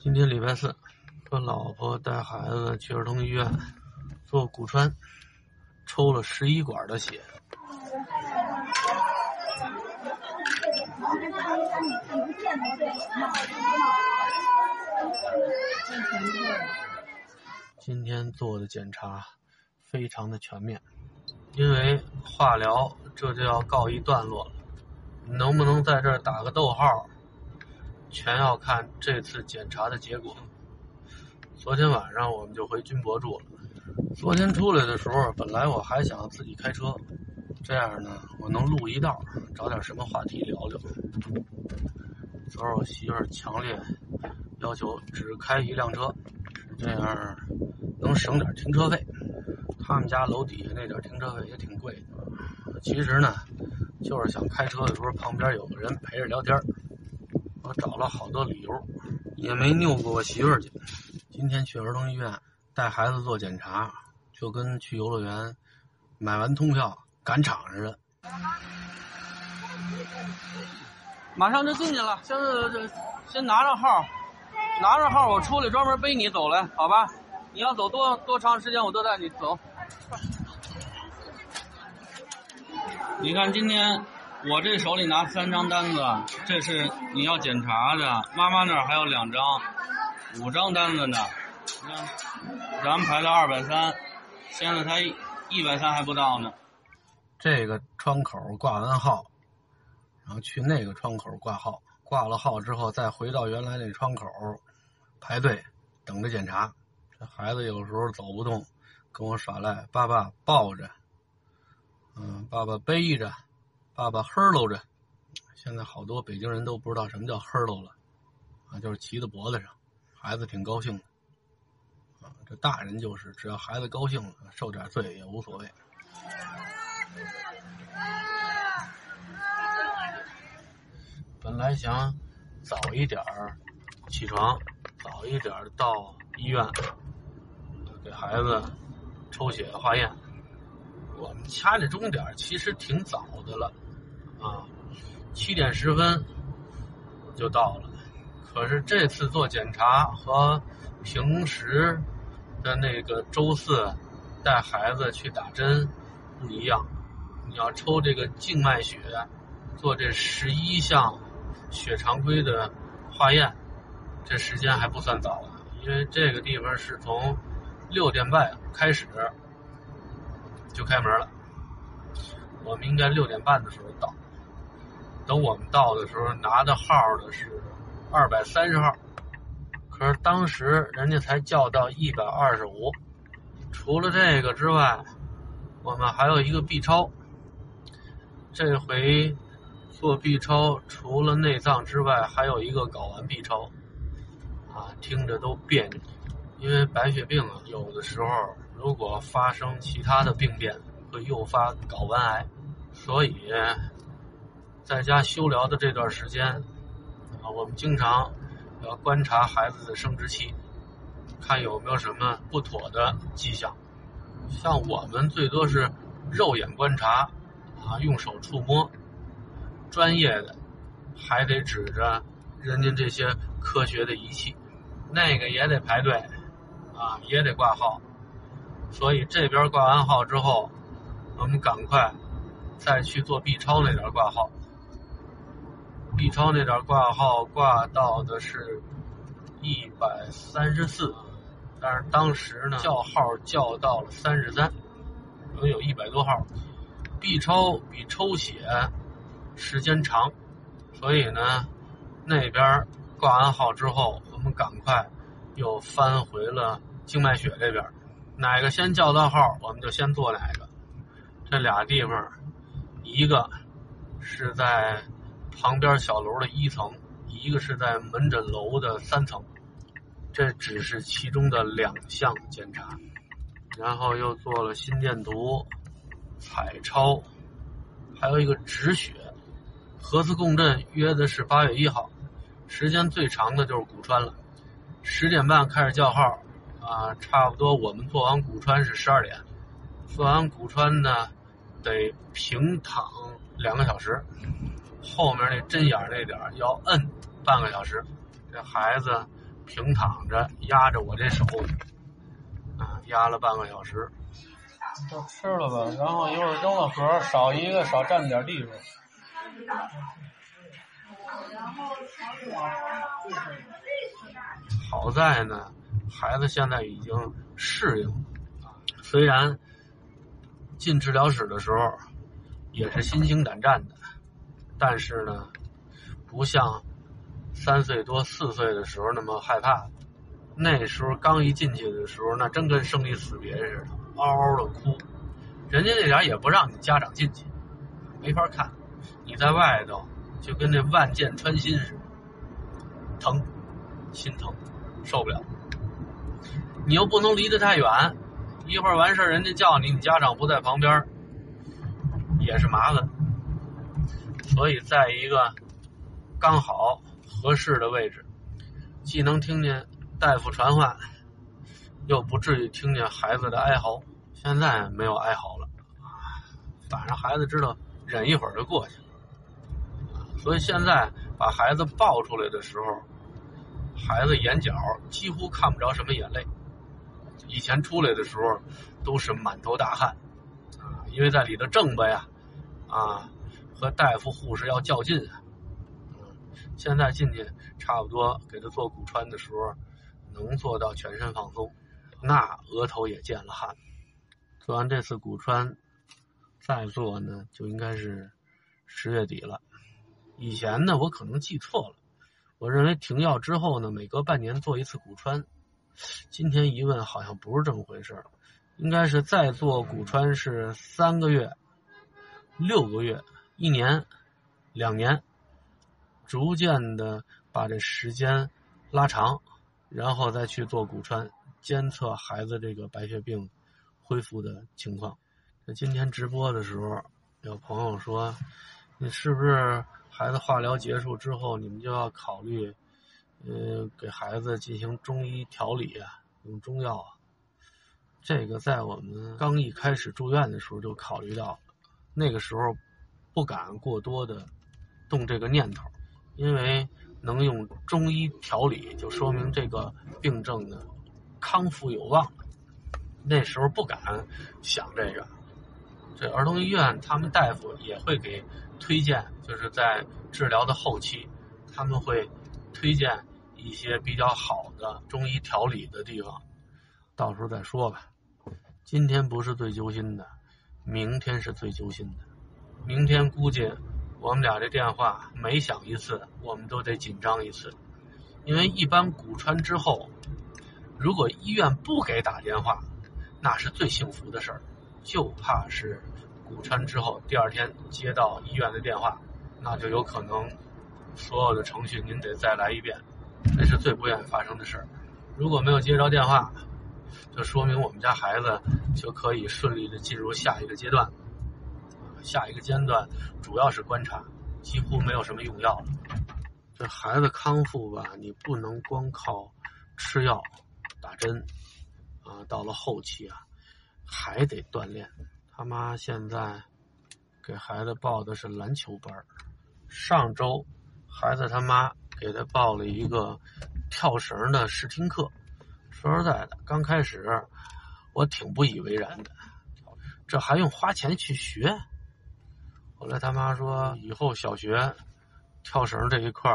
今天礼拜四，和老婆带孩子去儿童医院做骨穿，抽了十一管的血。今天做的检查非常的全面，因为化疗这就要告一段落了，能不能在这儿打个逗号？全要看这次检查的结果。昨天晚上我们就回军博住了。昨天出来的时候，本来我还想自己开车，这样呢，我能录一道，找点什么话题聊聊。昨儿我媳妇儿强烈要求只开一辆车，这样能省点停车费。他们家楼底下那点停车费也挺贵的。其实呢，就是想开车的时候旁边有个人陪着聊天。我找了好多理由，也没拗过我媳妇儿去。今天去儿童医院带孩子做检查，就跟去游乐园买完通票赶场似的。马上就进去了，先先拿着号，拿着号，我出来专门背你走来，好吧？你要走多多长时间，我都带你走。你看今天。我这手里拿三张单子，这是你要检查的。妈妈那儿还有两张，五张单子呢。你看，咱们排到二百三，现在才一百三还不到呢。这个窗口挂完号，然后去那个窗口挂号，挂了号之后再回到原来那窗口排队等着检查。这孩子有时候走不动，跟我耍赖，爸爸抱着，嗯，爸爸背着。爸爸呵喽着，现在好多北京人都不知道什么叫呵喽了，啊，就是骑在脖子上，孩子挺高兴的，啊，这大人就是只要孩子高兴了，受点罪也无所谓。本来想早一点起床，早一点到医院给孩子抽血化验，我们掐着钟点其实挺早的了。啊，七点十分就到了，可是这次做检查和平时的那个周四带孩子去打针不一样。你要抽这个静脉血，做这十一项血常规的化验，这时间还不算早了，因为这个地方是从六点半开始就开门了，我们应该六点半的时候到。等我们到的时候，拿的号的是二百三十号，可是当时人家才叫到一百二十五。除了这个之外，我们还有一个 B 超。这回做 B 超，除了内脏之外，还有一个睾丸 B 超。啊，听着都别扭，因为白血病啊，有的时候如果发生其他的病变，会诱发睾丸癌，所以。在家休疗的这段时间，啊，我们经常要观察孩子的生殖器，看有没有什么不妥的迹象。像我们最多是肉眼观察，啊，用手触摸。专业的还得指着人家这些科学的仪器，那个也得排队，啊，也得挂号。所以这边挂完号之后，我们赶快再去做 B 超那点挂号。B 超那点挂号挂到的是一百三十四，但是当时呢叫号叫到了三十三，能有一百多号。B 超比抽血时间长，所以呢那边挂完号之后，我们赶快又翻回了静脉血这边，哪个先叫到号，我们就先做哪个。这俩地方，一个是在。旁边小楼的一层，一个是在门诊楼的三层，这只是其中的两项检查，然后又做了心电图、彩超，还有一个止血，核磁共振约的是八月一号，时间最长的就是骨穿了，十点半开始叫号，啊，差不多我们做完骨穿是十二点，做完骨穿呢，得平躺两个小时。后面那针眼那点要摁半个小时，这孩子平躺着压着我这手，啊，压了半个小时。就吃了吧，然后一会儿扔了盒，少一个少占点地方。好在呢，孩子现在已经适应了，虽然进治疗室的时候也是心惊胆战的，但是呢，不像三岁多四岁的时候那么害怕。那时候刚一进去的时候，那真跟生离死别似的，嗷嗷的哭。人家那点也不让你家长进去，没法看。你在外头就跟那万箭穿心似的，疼，心疼，受不了。你又不能离得太远，一会儿完事儿人家叫你，你家长不在旁边，也是麻烦。所以在一个刚好合适的位置，既能听见。大夫传唤，又不至于听见孩子的哀嚎。现在没有哀嚎了，反正孩子知道忍一会儿就过去了。所以现在把孩子抱出来的时候，孩子眼角几乎看不着什么眼泪。以前出来的时候都是满头大汗，啊，因为在里头挣吧呀，啊，和大夫护士要较劲。嗯，现在进去差不多给他做骨穿的时候。能做到全身放松，那额头也见了汗。做完这次骨穿，再做呢，就应该是十月底了。以前呢，我可能记错了，我认为停药之后呢，每隔半年做一次骨穿。今天一问，好像不是这么回事应该是再做骨穿是三个月、六个月、一年、两年，逐渐的把这时间拉长。然后再去做骨穿，监测孩子这个白血病恢复的情况。那今天直播的时候，有朋友说：“你是不是孩子化疗结束之后，你们就要考虑，呃，给孩子进行中医调理啊，用中药啊？”这个在我们刚一开始住院的时候就考虑到，那个时候不敢过多的动这个念头，因为。能用中医调理，就说明这个病症呢康复有望。那时候不敢想这个。这儿童医院他们大夫也会给推荐，就是在治疗的后期，他们会推荐一些比较好的中医调理的地方。到时候再说吧。今天不是最揪心的，明天是最揪心的。明天估计。我们俩这电话每响一次，我们都得紧张一次，因为一般骨穿之后，如果医院不给打电话，那是最幸福的事儿，就怕是骨穿之后第二天接到医院的电话，那就有可能所有的程序您得再来一遍，那是最不愿意发生的事儿。如果没有接着电话，就说明我们家孩子就可以顺利的进入下一个阶段。下一个阶段主要是观察，几乎没有什么用药了。这孩子康复吧，你不能光靠吃药、打针啊。到了后期啊，还得锻炼。他妈现在给孩子报的是篮球班上周孩子他妈给他报了一个跳绳的试听课。说实在的，刚开始我挺不以为然的，这还用花钱去学？后来他妈说，以后小学跳绳这一块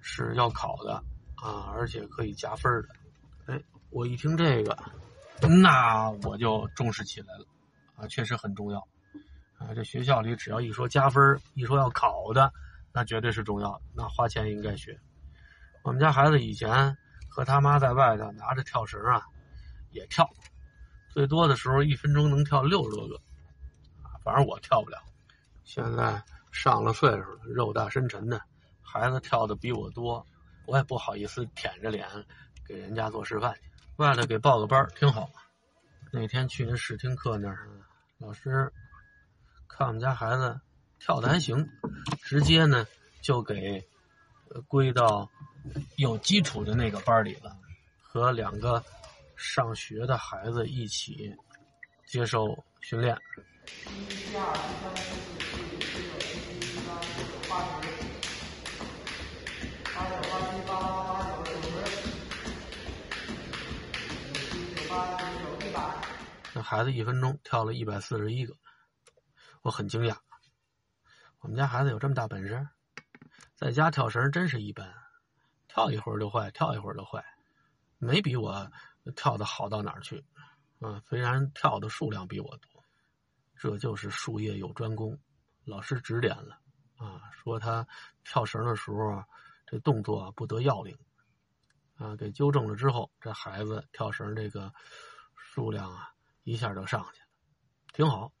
是要考的啊，而且可以加分的。哎，我一听这个，那我就重视起来了啊，确实很重要啊。这学校里只要一说加分，一说要考的，那绝对是重要，那花钱应该学。我们家孩子以前和他妈在外头拿着跳绳啊，也跳，最多的时候一分钟能跳六十多个啊，反正我跳不了。现在上了岁数了，肉大身沉的，孩子跳的比我多，我也不好意思舔着脸给人家做示范去。外头给报个班挺好。那天去那试听课那儿，老师看我们家孩子跳的还行，直接呢就给归到有基础的那个班里了，和两个上学的孩子一起接受训练。孩子一分钟跳了一百四十一个，我很惊讶。我们家孩子有这么大本事，在家跳绳真是一般，跳一会儿就坏，跳一会儿就坏，没比我跳的好到哪儿去。嗯，虽然跳的数量比我多，这就是术业有专攻，老师指点了啊，说他跳绳的时候啊，这动作不得要领啊，给纠正了之后，这孩子跳绳这个数量啊。一下就上去了，挺好。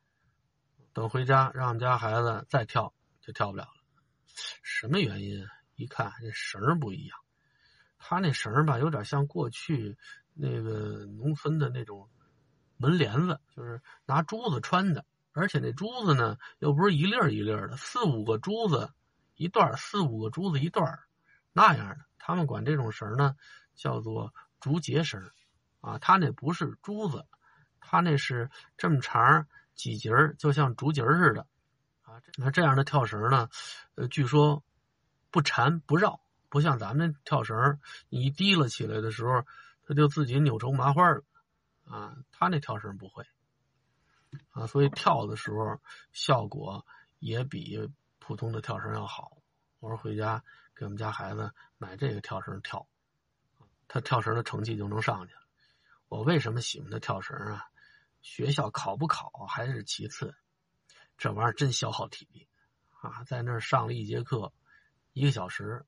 等回家让我们家孩子再跳，就跳不了了。什么原因？一看这绳不一样，他那绳吧，有点像过去那个农村的那种门帘子，就是拿珠子穿的。而且那珠子呢，又不是一粒一粒的，四五个珠子一段，四五个珠子一段，那样的。他们管这种绳呢叫做竹节绳啊，他那不是珠子。他那是这么长几节儿，就像竹节似的，啊，那这样的跳绳呢，呃，据说不缠不绕，不像咱们跳绳，你一提了起来的时候，它就自己扭成麻花了，啊，他那跳绳不会，啊，所以跳的时候效果也比普通的跳绳要好。我说回家给我们家孩子买这个跳绳跳，他跳绳的成绩就能上去。我为什么喜欢他跳绳啊？学校考不考还是其次，这玩意儿真消耗体力啊！在那儿上了一节课，一个小时，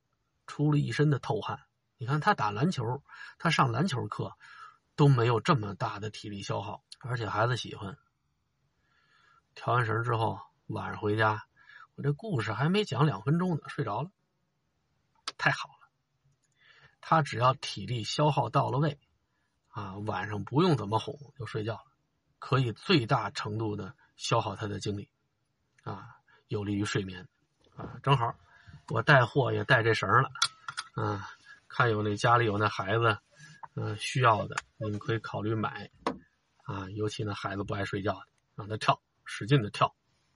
出了一身的透汗。你看他打篮球，他上篮球课都没有这么大的体力消耗，而且孩子喜欢。跳完绳之后，晚上回家，我这故事还没讲两分钟呢，睡着了。太好了，他只要体力消耗到了位，啊，晚上不用怎么哄就睡觉了。可以最大程度的消耗他的精力，啊，有利于睡眠，啊，正好我带货也带这绳了，啊，看有那家里有那孩子，嗯，需要的，你们可以考虑买，啊，尤其那孩子不爱睡觉的，让他跳，使劲的跳。